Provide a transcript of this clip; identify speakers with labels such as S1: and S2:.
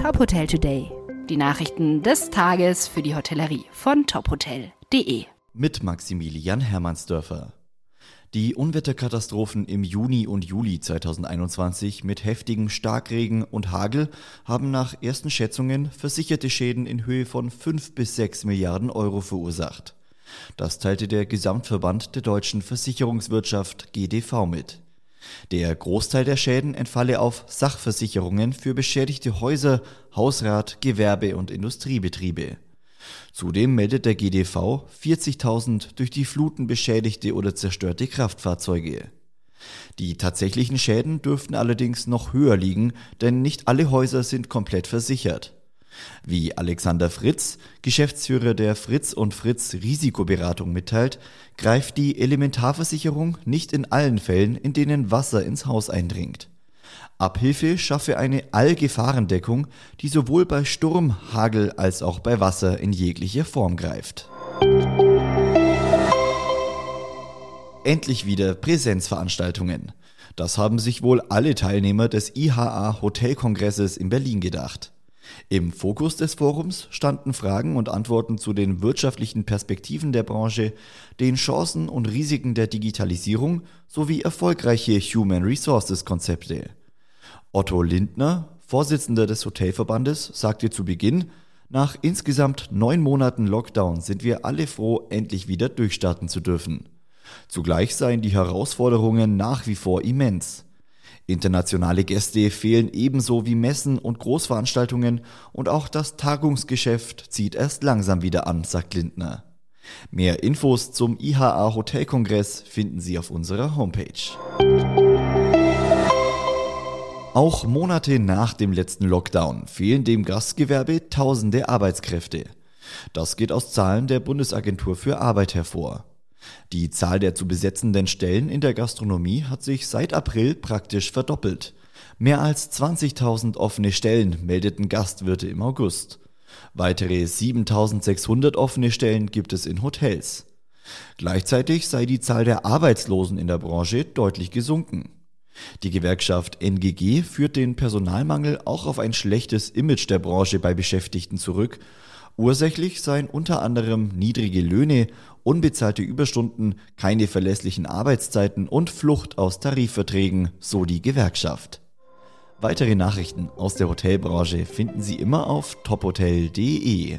S1: Top Hotel Today. Die Nachrichten des Tages für die Hotellerie von tophotel.de.
S2: Mit Maximilian Hermannsdörfer. Die Unwetterkatastrophen im Juni und Juli 2021 mit heftigem Starkregen und Hagel haben nach ersten Schätzungen versicherte Schäden in Höhe von 5 bis 6 Milliarden Euro verursacht. Das teilte der Gesamtverband der deutschen Versicherungswirtschaft GDV mit. Der Großteil der Schäden entfalle auf Sachversicherungen für beschädigte Häuser, Hausrat, Gewerbe und Industriebetriebe. Zudem meldet der GDV 40.000 durch die Fluten beschädigte oder zerstörte Kraftfahrzeuge. Die tatsächlichen Schäden dürften allerdings noch höher liegen, denn nicht alle Häuser sind komplett versichert. Wie Alexander Fritz, Geschäftsführer der Fritz und Fritz Risikoberatung mitteilt, greift die Elementarversicherung nicht in allen Fällen, in denen Wasser ins Haus eindringt. Abhilfe schaffe eine Allgefahrendeckung, die sowohl bei Sturm, Hagel als auch bei Wasser in jeglicher Form greift. Endlich wieder Präsenzveranstaltungen. Das haben sich wohl alle Teilnehmer des IHA Hotelkongresses in Berlin gedacht. Im Fokus des Forums standen Fragen und Antworten zu den wirtschaftlichen Perspektiven der Branche, den Chancen und Risiken der Digitalisierung sowie erfolgreiche Human Resources Konzepte. Otto Lindner, Vorsitzender des Hotelverbandes, sagte zu Beginn, nach insgesamt neun Monaten Lockdown sind wir alle froh, endlich wieder durchstarten zu dürfen. Zugleich seien die Herausforderungen nach wie vor immens. Internationale Gäste fehlen ebenso wie Messen und Großveranstaltungen und auch das Tagungsgeschäft zieht erst langsam wieder an, sagt Lindner. Mehr Infos zum IHA Hotelkongress finden Sie auf unserer Homepage. Auch Monate nach dem letzten Lockdown fehlen dem Gastgewerbe tausende Arbeitskräfte. Das geht aus Zahlen der Bundesagentur für Arbeit hervor. Die Zahl der zu besetzenden Stellen in der Gastronomie hat sich seit April praktisch verdoppelt. Mehr als 20.000 offene Stellen meldeten Gastwirte im August. Weitere 7.600 offene Stellen gibt es in Hotels. Gleichzeitig sei die Zahl der Arbeitslosen in der Branche deutlich gesunken. Die Gewerkschaft NGG führt den Personalmangel auch auf ein schlechtes Image der Branche bei Beschäftigten zurück Ursächlich seien unter anderem niedrige Löhne, unbezahlte Überstunden, keine verlässlichen Arbeitszeiten und Flucht aus Tarifverträgen, so die Gewerkschaft. Weitere Nachrichten aus der Hotelbranche finden Sie immer auf tophotel.de.